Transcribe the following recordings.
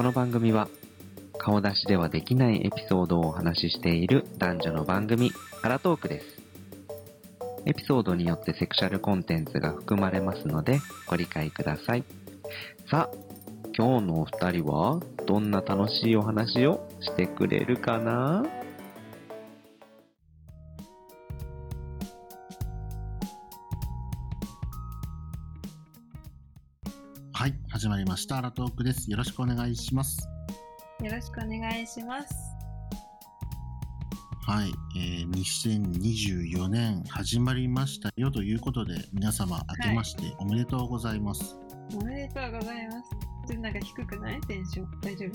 この番組は顔出しではできないエピソードをお話ししている男女の番組アラトークです。エピソードによってセクシャルコンテンツが含まれますのでご理解ください。さあ今日のお二人はどんな楽しいお話をしてくれるかな？始まりました。アラトークです。よろしくお願いします。よろしくお願いします。はい、えー、2024年始まりましたよということで、皆様明けましておめでとうございます。おめでとうございます。なんか低くない？テンション？大丈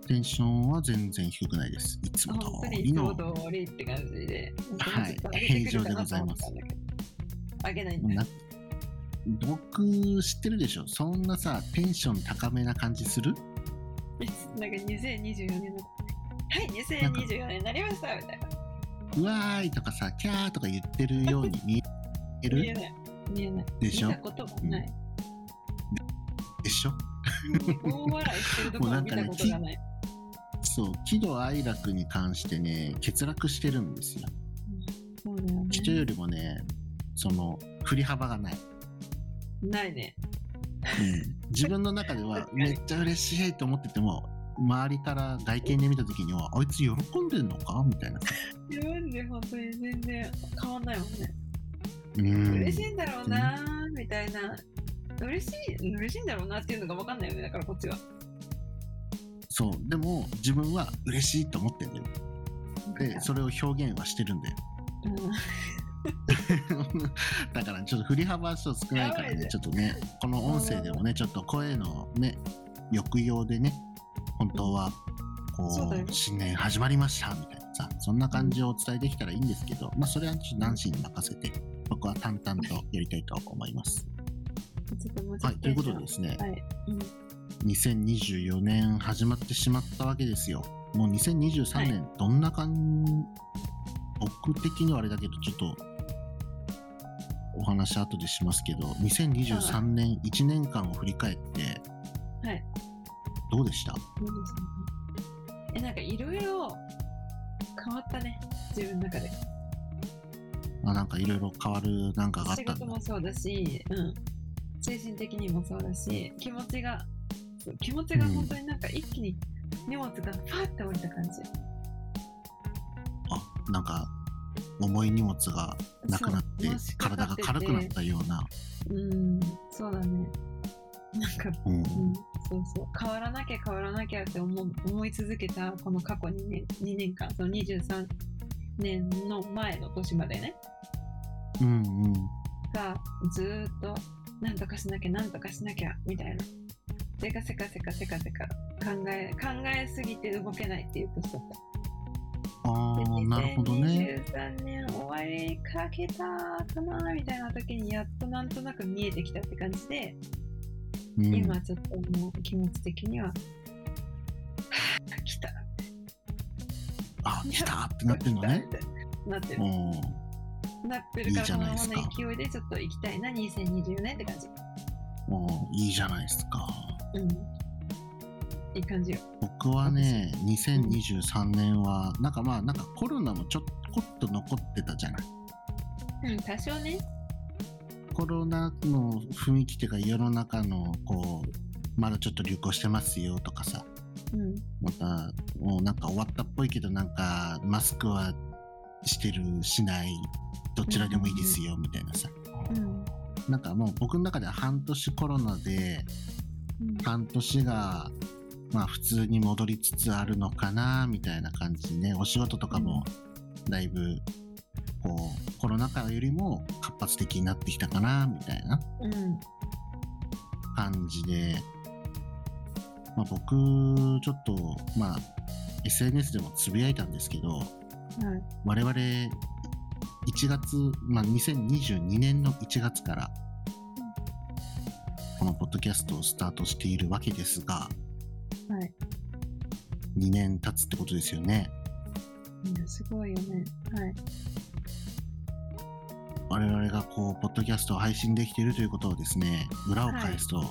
夫？テンションは全然低くないです。いつも通りの。通りって感じで。はい平常でございます。上げないんだ。な僕知ってるでしょ？そんなさテンション高めな感じする？なんか2024年の。はい、2024年になりましたみたいな。うわーいとかさキャーとか言ってるように見える？見えない。見えない。でしょ？見たこともない。でしょ？大笑いしてるとこ見たことがない。そう喜怒哀楽に関してね欠落してるんですよそうだよね。人よりもねその振り幅がない、ないね。うん、自分の中では めっちゃ嬉しいと思ってても周りから外見で見た時にはあいつ喜んでんのか？みたいな自分で本当に全然変わんないもんね。うん嬉しいんだろうなーみたいな。嬉しい、嬉しいんだろうなっていうのが分かんないよね。だからこっちは。そうでも自分は嬉しいと思ってんだよでそれを表現はしてるんだようん だからちょっと振り幅はちょっと少ないからねね。ちょっとねこの音声でもねちょっと声のね抑揚でね本当はこそう新年始まりましたみたいなさそんな感じをお伝えできたらいいんですけどまあそれはちょっとナンシーに任せて僕は淡々とやりたいと思います。はいということでですねはい。うん。2024年始まってしまったわけですよ。もう2023年どんな感じ、僕的にはあれだけどちょっとお話後でしますけど2023年1年間を振り返ってはい。どうでした？どうですかえ、なんかいろいろ変わったね。自分の中で。あなんかいろいろ変わるなんかがあっ仕たんだ事もそうだし、うん。精神的にもそうだし、気持ちが、そう気持ちが本当になんか一気に荷物がファーって降りた感じ。あなんか重い荷物がなくなって体が軽くなったような、うん、そうだね。なんかうん。うん、そうそう。変わらなきゃ変わらなきゃって思う思い続けたこの過去2年 ,2 年間その23年の前の年までね。うんうん。がずーっとなんとかしなきゃなんとかしなきゃみたいな。せかせかせかせかせか考え考えすぎて動けないっていう年だったああなるほどね2023年終わりかけたかなみたいな時にやっとなんとなく見えてきたって感じで、うん今ちょっともう気持ち的には、はぁ、来た。あ来たってなってるのねなってる。うんなってるから、このままの勢いでちょっと行きたいな、2024年って感じ。うんいいじゃないですかうん。いい感じよ。僕はね2023年はなんかまあなんかコロナもちょっこっと残ってたじゃないうん、多少ね。コロナの雰囲気っていうか世の中のこうまだちょっと流行してますよとかさうん。またもうなんか終わったっぽいけどなんかマスクはしてるしないどちらでもいいですよみたいなさうん。なんかもう僕の中では半年コロナでうん半年がまあ普通に戻りつつあるのかなみたいな感じでねお仕事とかもだいぶこうコロナ禍よりも活発的になってきたかなみたいなうん。感じで、まあ、僕ちょっとまあ SNS でもつぶやいたんですけどはい。我々1月、まあ、2022年の1月からこのポッドキャストをスタートしているわけですがはい。2年経つってことですよねいや、すごいよね。はい。我々がこうポッドキャストを配信できているということをですね裏を返すと、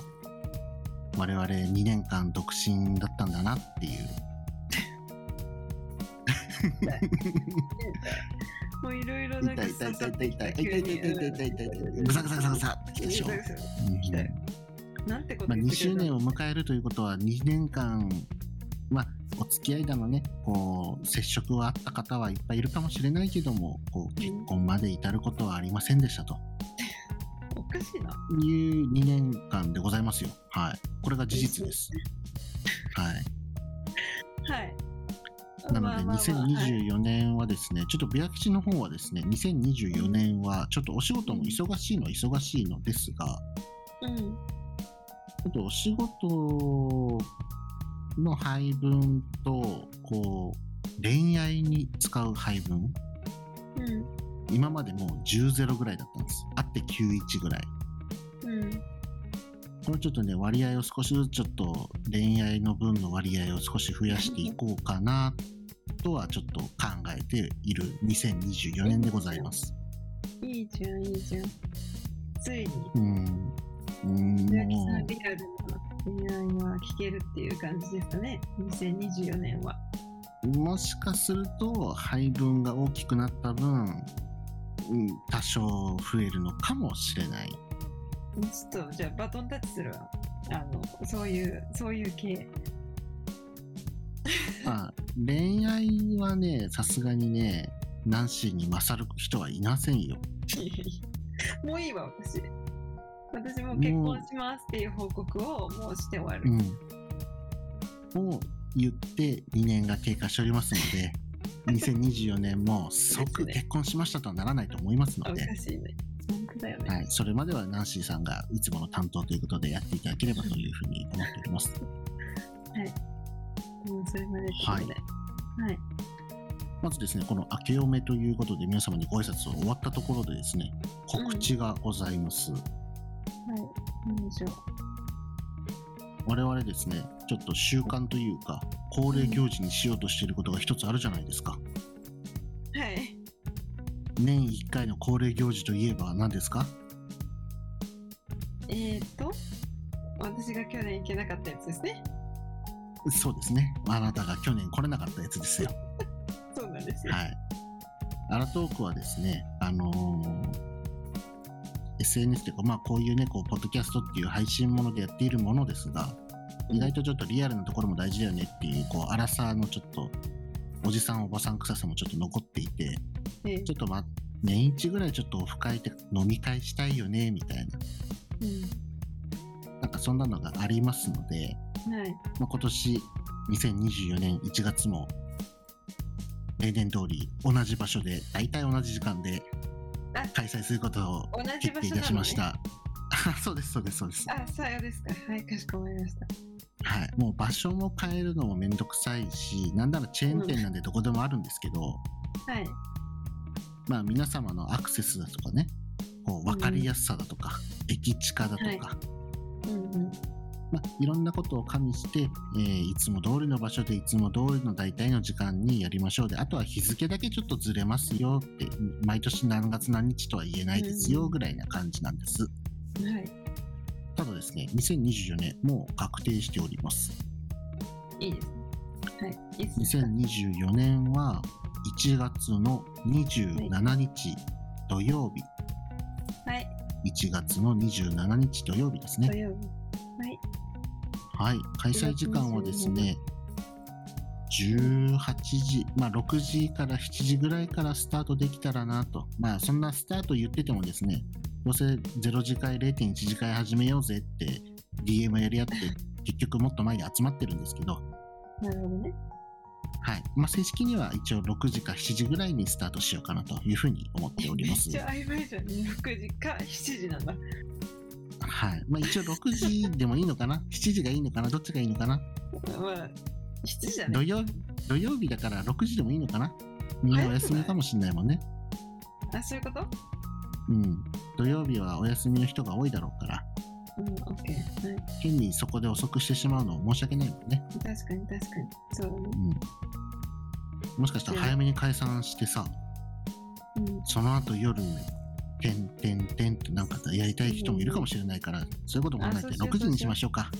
我々2年間独身だったんだなっていう。もういろいろなんか痛い痛い痛い痛い痛い急に痛い痛い痛い痛い痛い痛い痛いぐさぐさぐさぐさってきたでしょ。ぐさぐさうん来たよなんてことまあ、2言ってくれた周年を迎えるということは2年間、まあ、お付き合いだのねこう接触はあった方はいっぱいいるかもしれないけどもこう結婚まで至ることはありませんでしたと おかしいな。いう2年間でございますよ。はい、これが事実です。はい、はい。なのでまあまあまあはい2024年はですね、ちょっとビア吉の方はですね、2024年はちょっとお仕事も忙しいのは忙しいのですが、うん。ちょっとお仕事の配分と、こう、恋愛に使う配分、うん。今までもう10-0ぐらいだったんです。あって9-1ぐらい。うん。これちょっとね、割合を少しずつちょっと恋愛の分の割合を少し増やしていこうかなとはちょっと考えている2024年でございます。いいじゃん、いいじゃん。ついに、うん。うん、宮城さもんリアルな恋愛は聞けるっていう感じですかね。2024年は。う、もしかすると配分が大きくなった分、うん、多少増えるのかもしれない。ちょっと、じゃあバトンタッチするわ。あの、そういう、そういう系。まあ、恋愛はね、さすがにね、ナンシーに勝る人はいませんよ。もういいわ、私。私も結婚しますっていう報告をもうして終わる。うん。を言って2年が経過しておりますので、2024年も即結婚しましたとはならないと思いますので、かしいね。ね。はい、それまではナンシーさんがいつもの担当ということでやっていただければというふうに思っております。もうそれまでってことで。はい。まずですね、この明けおめということで皆様にご挨拶を終わったところでですね、告知がございます。はい。何でしょう。我々ですね、ちょっと習慣というか、恒例行事にしようとしていることが一つあるじゃないですか。はい。年1回の恒例行事といえば何ですか？えーと、私が去年行けなかったやつですね。そうですね。あなたが去年来れなかったやつですよ。そうなんですよ。はい。アラトークはですね、あのー SNS というか、まあこういうね、こう、ポッドキャストっていう配信ものでやっているものですが、意外とちょっとリアルなところも大事だよねっていう、こう、アラサーのちょっと、おじさんおばさん臭さもちょっと残っていて、ええちょっとまあ、年一ぐらいちょっとオフ会で飲み会したいよね、みたいな、なんかそんなのがありますので、うん。はい。まあ、今年2024年1月も例年通り同じ場所で大体同じ時間であ開催することを決定いたしました。あ そうですそうですそうです。あ、さようですか。はい、かしこまりました。はい、もう場所も変えるのもめんどくさいし、なんならチェーン店なんでどこでもあるんですけど、はい。まあ皆様のアクセスだとかね、こう分かりやすさだとか、駅近だとか、はいうんうん。まあ、いろんなことを加味して、えーいつも通りの場所でいつも通りの大体の時間にやりましょうであとは日付だけちょっとずれますよって毎年何月何日とは言えないですようんぐらいな感じなんです、はい。ただですね2024年もう確定しておりますいいですね。はい。いいですね。2024年は1月の27日土曜日、はい。1月の27日土曜日ですね土曜日。はい。はい、開催時間はですね、18時、まあ6時から7時ぐらいからスタートできたらなと。まあそんなスタート言っててもですね、どうせ0次会、0.1次会始めようぜって DM やり合って、結局もっと前に集まってるんですけど、なるほどね。はい。まあ正式には一応6時か7時ぐらいにスタートしようかなというふうに思っております 一。応曖昧じゃん。6時か7時なんだ。はい。まあ一応6時でもいいのかな ?7 時がいいのかな？どっちがいいのかな？まあ、7時だね。土曜土曜日だから6時でもいいのかな？みんなお休みかもしんないもんね。あ、そういうこと？うん。土曜日はお休みの人が多いだろうから、うん、オッケー。はい。変にそこで遅くしてしまうの申し訳ないもんね。確かに確かに。そうだね。うん。もしかしたら早めに解散してさ、うん。その後夜、てんてんてんってなんかやりたい人もいるかもしれないから、そういうことも考えてあそうしよう6時にしましょうか。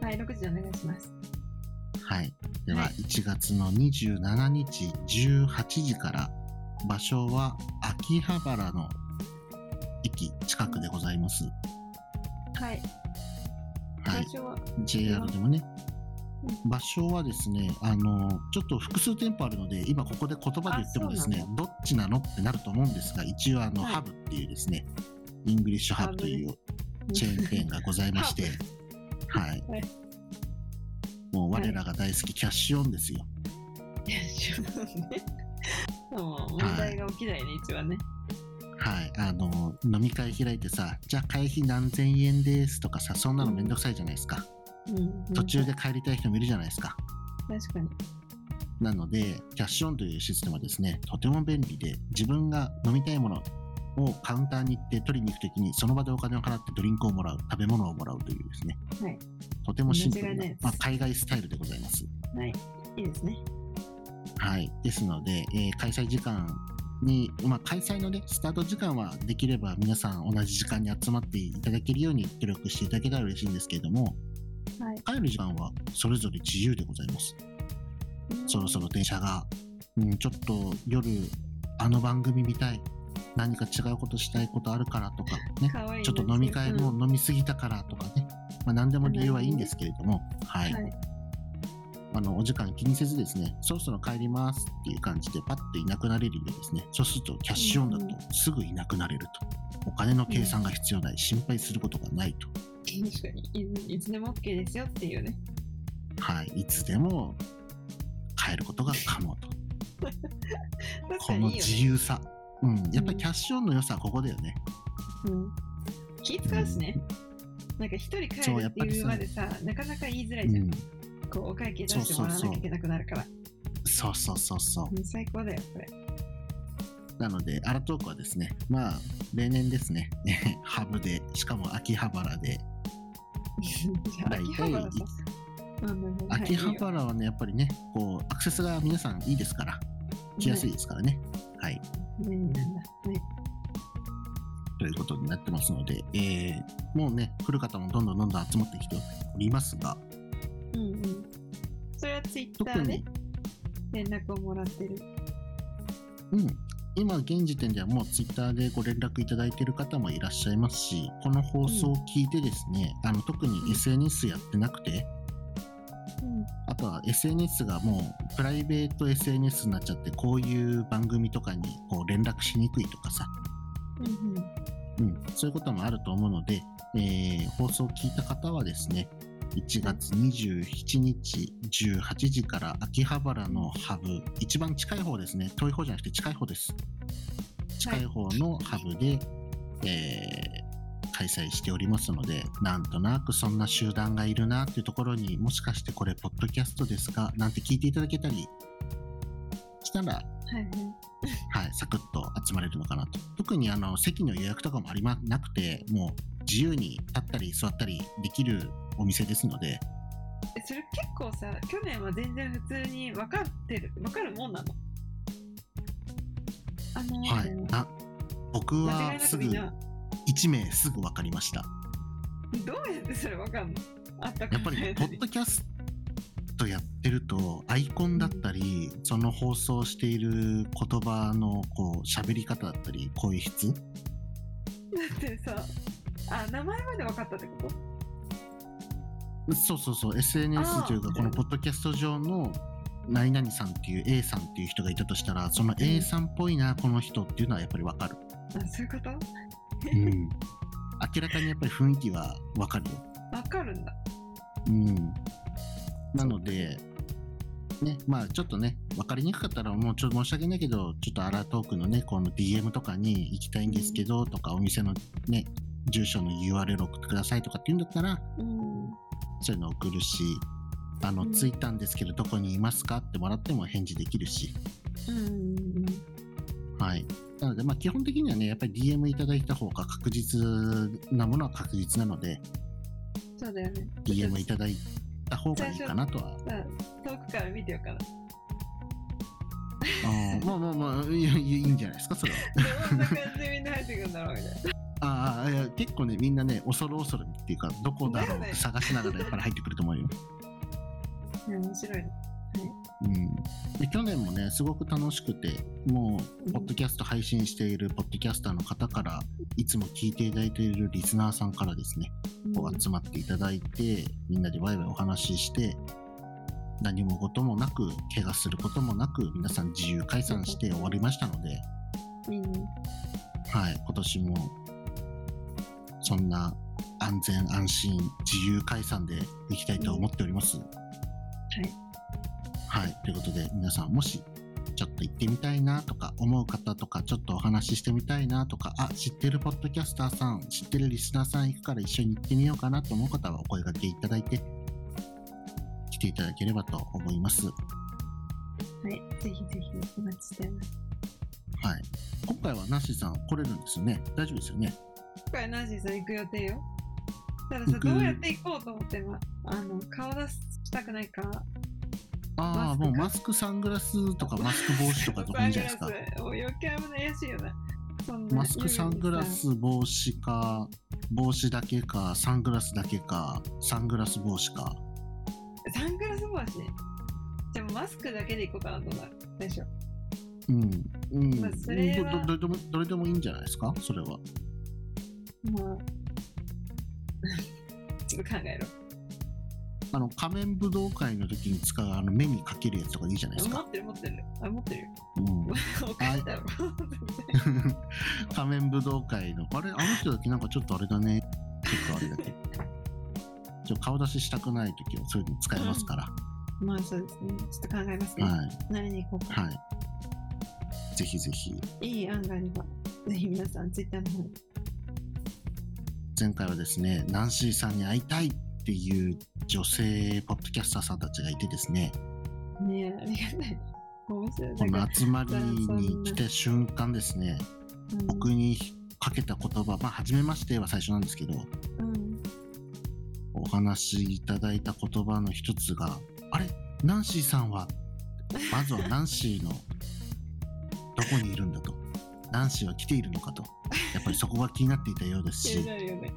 はい、6時お願いします。はい。では、はい1月の27日18時から、場所は秋葉原の駅近くでございます。はい。はい。JR でもねう。場所はですね、あの、ちょっと複数店舗あるので、今ここで言葉で言ってもですねどっちなのってなると思うんですが、一応あの、はいハブっていうですね、イングリッシュハブというチェーン店がございまして、はい。はいもう我らが大好きキャッシュオンですよ。いや、そうね。もう問題が起きないね、一番ね。はい。あの、飲み会開いてさ、じゃあ会費何千円ですとかさ、そんなのめんどくさいじゃないですか。うん。途中で帰りたい人もいるじゃないですか。確かに。なので、キャッシュオンというシステムはですね、とても便利で、自分が飲みたいものをカウンターに行って取りに行くときに、その場でお金を払ってドリンクをもらう、食べ物をもらうというですね、はい。とてもシンプルなまあ、海外スタイルでございます。はい。いいですね。はい。ですので、えー開催時間に、まあ、開催のね、スタート時間はできれば皆さん同じ時間に集まっていただけるように努力していただけたら嬉しいんですけれども、はい。帰る時間はそれぞれ自由でございます。そろそろ電車が、うん、ちょっと夜、あの番組見たい、何か違うことしたいことあるからとかね、ちょっと飲み会もうん飲みすぎたからとかね、まあ、何でも理由はいいんですけれども、はい。はい。あの、お時間気にせずですね、そろそろ帰りますっていう感じでパッといなくなれるようにですね、そうするとキャッシュオンだとすぐいなくなれると。お金の計算が必要ない、心配することがないと。確かにい。いつでも OK ですよっていうね。はい。いつでも帰ることが可能と。確この。自由さ。うん。やっぱりキャッシュオンの良さはここだよね。うん。気使うしね。なんか一人帰るっていうまでさ、なかなか言いづらういじゃん。ん。こう、お会計出してもらわなきゃいけなくなるから。そうそうそうそう。うん最高だよ、これ。なので、アラトークはですね、まあ、例年ですね、ハブで、しかも秋葉原で、大体秋葉原はい秋葉原はね、やっぱりね、こう、アクセスが皆さんいいですから、来やすいですからね。はい。なんだ。はい。ということになってますので、えー、もうね、来る方もどんどんどんどん集まってきておりますが、うんうん。それはツイッタ特ーでに、連絡をもらってる。うん。今、現時点ではもうツイッターでご連絡いただいている方もいらっしゃいますし、この放送を聞いてですね、あの特に SNS やってなくて、うん。あとは SNS がもうプライベート SNS になっちゃって、こういう番組とかにこう連絡しにくいとかさ、うんうん。うん、そういうこともあると思うので、えー放送を聞いた方はですね、1月27日18時から秋葉原のハブ、一番近い方ですね、遠い方じゃなくて近い方です。近い方のハブで、えー開催しておりますので、なんとなくそんな集団がいるなっていうところにもしかしてこれ、ポッドキャストですか？なんて聞いていただけたりしたら、はいはい。はい、サクッと集まれるのかなと。特にあの席の予約とかもありまなくて、もう自由に立ったり座ったりできるお店ですので、えそれ結構さ、去年は全然普通に分かってる、分かるもんなの？あのーはい、あ僕はすぐくみんな、1名すぐ分かりました。どうやってそれ分かんの？あったかやっぱり、ポッドキャストやってると、アイコンだったり、その放送している言葉のこう喋り方だったり、声質？だってさ、あ、名前まで分かったってこと？そうそうそう、SNS というか、このポッドキャスト上の何々さんっていう A さんっていう人がいたとしたら、その A さんっぽいな、この人っていうのはやっぱりわかる。あ、そういうこと？うん。明らかにやっぱり雰囲気はわかるよ。分かるんだ。うん。なので、ね、まあちょっとね、わかりにくかったらもうちょっと申し訳ないけど、ちょっとアラートークのね、この DM とかに行きたいんですけど、とかお店のね、住所の URL 送ってくださいとかって言うんだったら、うん。そういうの送るし、あの、うん着いたんですけど、どこにいますかってもらっても返事できるし、うん。はい。なので、まあ、基本的にはね、やっぱり DM いただいた方が確実なものは確実なので、そうだよね。DM いただいた方がいいかなとは。さ遠くから見てようかな。あーまあまあまあいいんじゃないですか、それは。どんな感じでみんな入ってくるんだろうみたいな。ああいや結構ねみんなね恐る恐るっていうかどこだろうって探しながらやっぱり入ってくると思うよ。いや面白いね。うん、で去年もねすごく楽しくてもうポッドキャスト配信しているポッドキャスターの方からいつも聞いていただいているリスナーさんからですねこう集まっていただいてみんなでワイワイお話しして何も事もなく怪我することもなく皆さん自由解散して終わりましたので、うん。うんはい、今年もそんな安全安心自由解散でいきたいと思っております。はい。はい、ということで皆さんもしちょっと行ってみたいなとか思う方とかちょっとお話ししてみたいなとかあ知ってるポッドキャスターさん知ってるリスナーさん行くから一緒に行ってみようかなと思う方はお声掛けいただいて来ていただければと思います。はい。ぜひぜひお待ちしてます。はい、今回はナッシーさん来れるんですよね？大丈夫ですよね？今回ナンシーさん行く予定よ。たださ、どうやって行こうと思ってまあの、顔出したくないから。ああマスクかもうマスクサングラスとかマスク帽子とかどこいいんじゃないですか？う余計怪しいよな。マスクサングラス帽子か帽子だけかサングラスだけかサングラス帽子かサングラス帽子ね。じゃあマスクだけで行こうかなと思う。最初。うん、うん、まあそれはどれでもいいんじゃないですかそれは。まあ。ちょっと考えろ。あの仮面武道会の時に使うあの目にかけるやつとかでいいじゃないですか。持ってる持ってる。あ、持ってるよ。うん、お金だろ。仮面武道会のあれ？あの人だけなんかちょっとあれだね。ちょっとあれだけ。ちょ顔出ししたくない時はそういうの使えますから。まあそうですね。ちょっと考えますね。はい何に行こうか。はい。ぜひぜひ。いい案があれば、ぜひ皆さん、ツイッターの方に。前回はですねナンシーさんに会いたいっていう女性ポッドキャスターさんたちがいてですねねえ、ありがたい。面白い。この集まりに来た瞬間ですねうん僕にかけた言葉まあ初めましては最初なんですけどうん。お話しいただいた言葉の一つが「あれ？ナンシーさんは?」まずはナンシーのどこにいるんだとナンシーは来ているのかとやっぱりそこが気になっていたようですしね。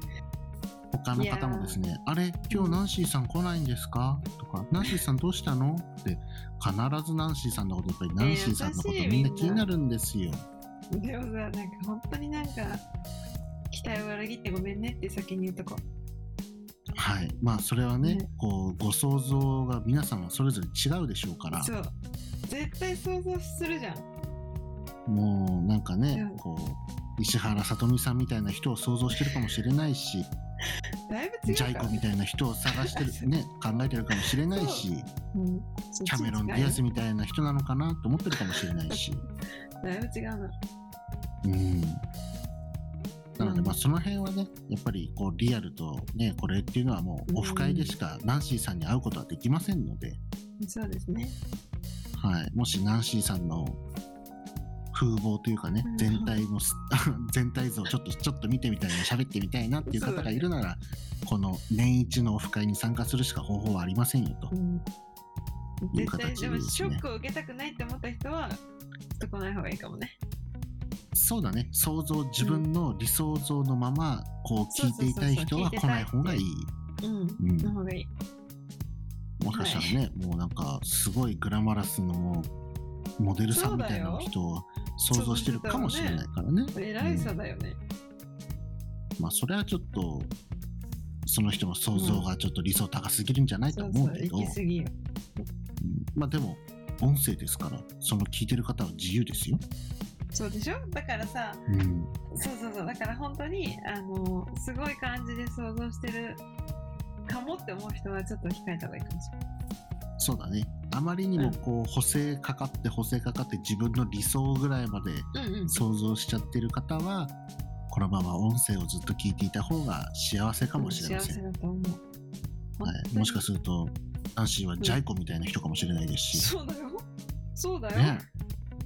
他の方もですね「あれ今日ナンシーさん来ないんですか?」とか「ナンシーさんどうしたの?」って必ずナンシーさんのことやっぱりナンシーさんのことみんな気になるんですよ。でもさ、なんか本当になんか、期待を裏切ってごめんねって先に言うとこ。はいまあそれはねねこうご想像が皆さんはそれぞれ違うでしょうからそう。絶対想像するじゃん。もうなんかね、うんこう石原さとみさんみたいな人を想像してるかもしれないしだいぶ違うジャイコみたいな人を探してるね考えてるかもしれないしう。ん、キャメロン・ディアスみたいな人なのかなと思ってるかもしれないし。だいぶ違うな。うん。なので、うん。まあ、その辺はね、やっぱりこうリアルとね、これっていうのはもうオフ会でしかナンシーさんに会うことはできませんので、そうですね。はい、もしナンシーさんの風貌というかねうん、全体のす 全体像をちょっとちょっと見てみたいな、喋ってみたいなっていう方がいるなら、この年一のオフ会に参加するしか方法はありませんよと。でね。ショックを受けたくないって思った人は、ちょっと来ない方がいいかもね。そうだね、想像、自分の理想像のまま、こう聞いていたい人は来ない方がいい。うん。うん。の方がいい。もしかしたらね、もうなんかすごいグラマラスのモデルさんみたいな人を想像してるかもしれないからね。偉いさだよね。まあそれはちょっとその人の想像がちょっと理想高すぎるんじゃないとそうけど、んまあでも音声ですからその聞いてる方は自由ですよ。そうでしょ？だからさ、うん、そうそうそう、だから本当に、あの、すごい感じで想像してるかもって思う人はちょっと控えた方がいいかもしれない。そうだね。あまりにもこう補正かかって補正かかって自分の理想ぐらいまでうんうん。想像しちゃってる方はこのまま音声をずっと聞いていた方が幸せかもしれません。はい、もしかすると、ナンシーはジャイコみたいな人かもしれないですし、そうだよ。そうだよ。ね、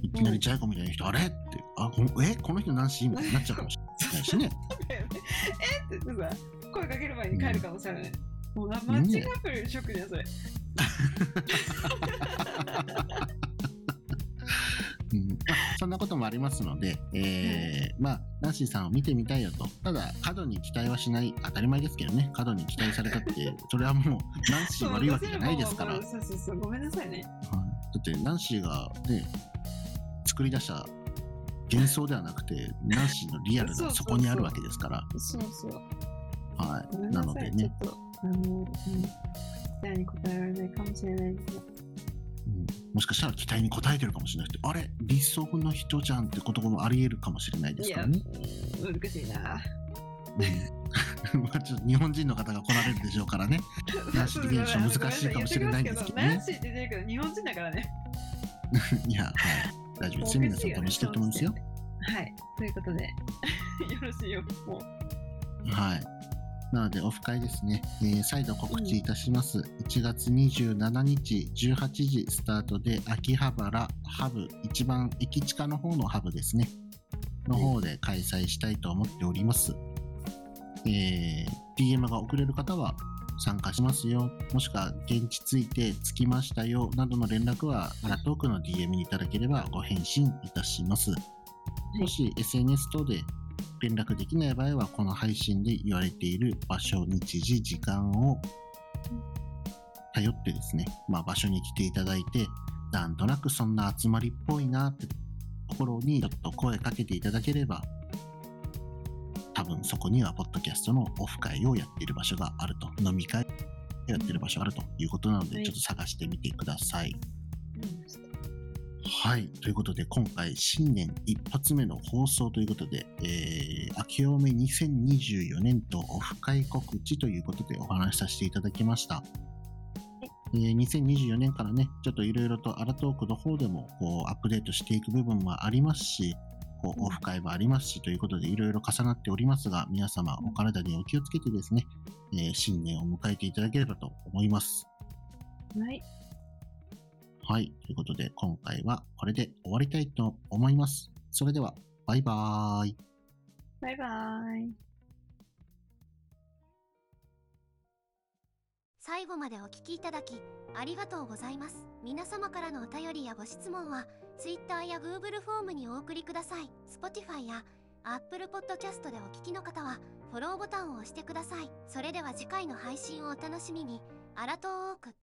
いきなりジャイコみたいな人、あれ？って、あこえ？この人ナンシーみたいになっちゃうかもしれないしね。えって言ってさ、声かける前に帰る可能性あるね。もうなマッチングアプリよりショックじゃん、それ。うん、あそんなことももありますので、えーまあ、ナンシーさんを見てみたいよと。ただ、過度に期待はしない。当たり前ですけどね。過度に期待されたって、それはもう、ナンシー悪いわけじゃないですから。はい、そうそうそう、ごめんなさいね。だって、ナンシーがね、作り出した幻想ではなくて、ナンシーのリアルがそこにあるわけですから。そうそう。はい。ごめんなさい。なのでね、ちょっと、あの、うん、期待に応えられないかもしれないけど。うんもしかしたら期待に応えてるかもしれないあれ？理想の人じゃんってこともあり得るかもしれないですからうんね。難しいな。うんまあちょっと日本人の方が来られるでしょうからね。ナンシー難しいかもしれないんですけどねナンシーってるけど、日本人だからね。いや、はい。大丈夫ですよ。皆さん多分してると思うんですよ。はい。ということで、よろしいよ。もう。はい。なので、オフ会ですね。えー再度告知いたします。1月27日18時スタートで、秋葉原ハブ、一番駅地下の方のハブですね。の方で開催したいと思っております。えー DM が送れる方は参加しますよ。もしくは現地ついて着きましたよ。などの連絡は、アラトークの DM にいただければご返信いたします。もし SNS 等で連絡できない場合は、この配信で言われている場所、日時、時間を頼ってですね、まあ、場所に来ていただいて、なんとなくそんな集まりっぽいなってところにちょっと声かけていただければ、多分そこにはポッドキャストのオフ会をやっている場所があると、飲み会をやっている場所があるということなので、はいちょっと探してみてください。うんはい。ということで、今回、新年一発目の放送ということで、えー、明けおめ2024年とオフ会告知ということでお話しさせていただきました。えー2024年からね、ちょっといろいろとアラトークの方でもこうアップデートしていく部分もありますし、こうオフ会もありますしということでいろいろ重なっておりますが、皆様お体にお気をつけてですね、えー新年を迎えていただければと思います。はい。はい。ということで、今回はこれで終わりたいと思います。それでは、バイバーイ。バイバイ。最後までお聞きいただきありがとうございます皆様からのお便りやご質問は Twitter や Google フォームにお送りください Spotify や Apple Podcast でお聞きの方はフォローボタンを押してくださいそれでは次回の配信をお楽しみにアラトーーク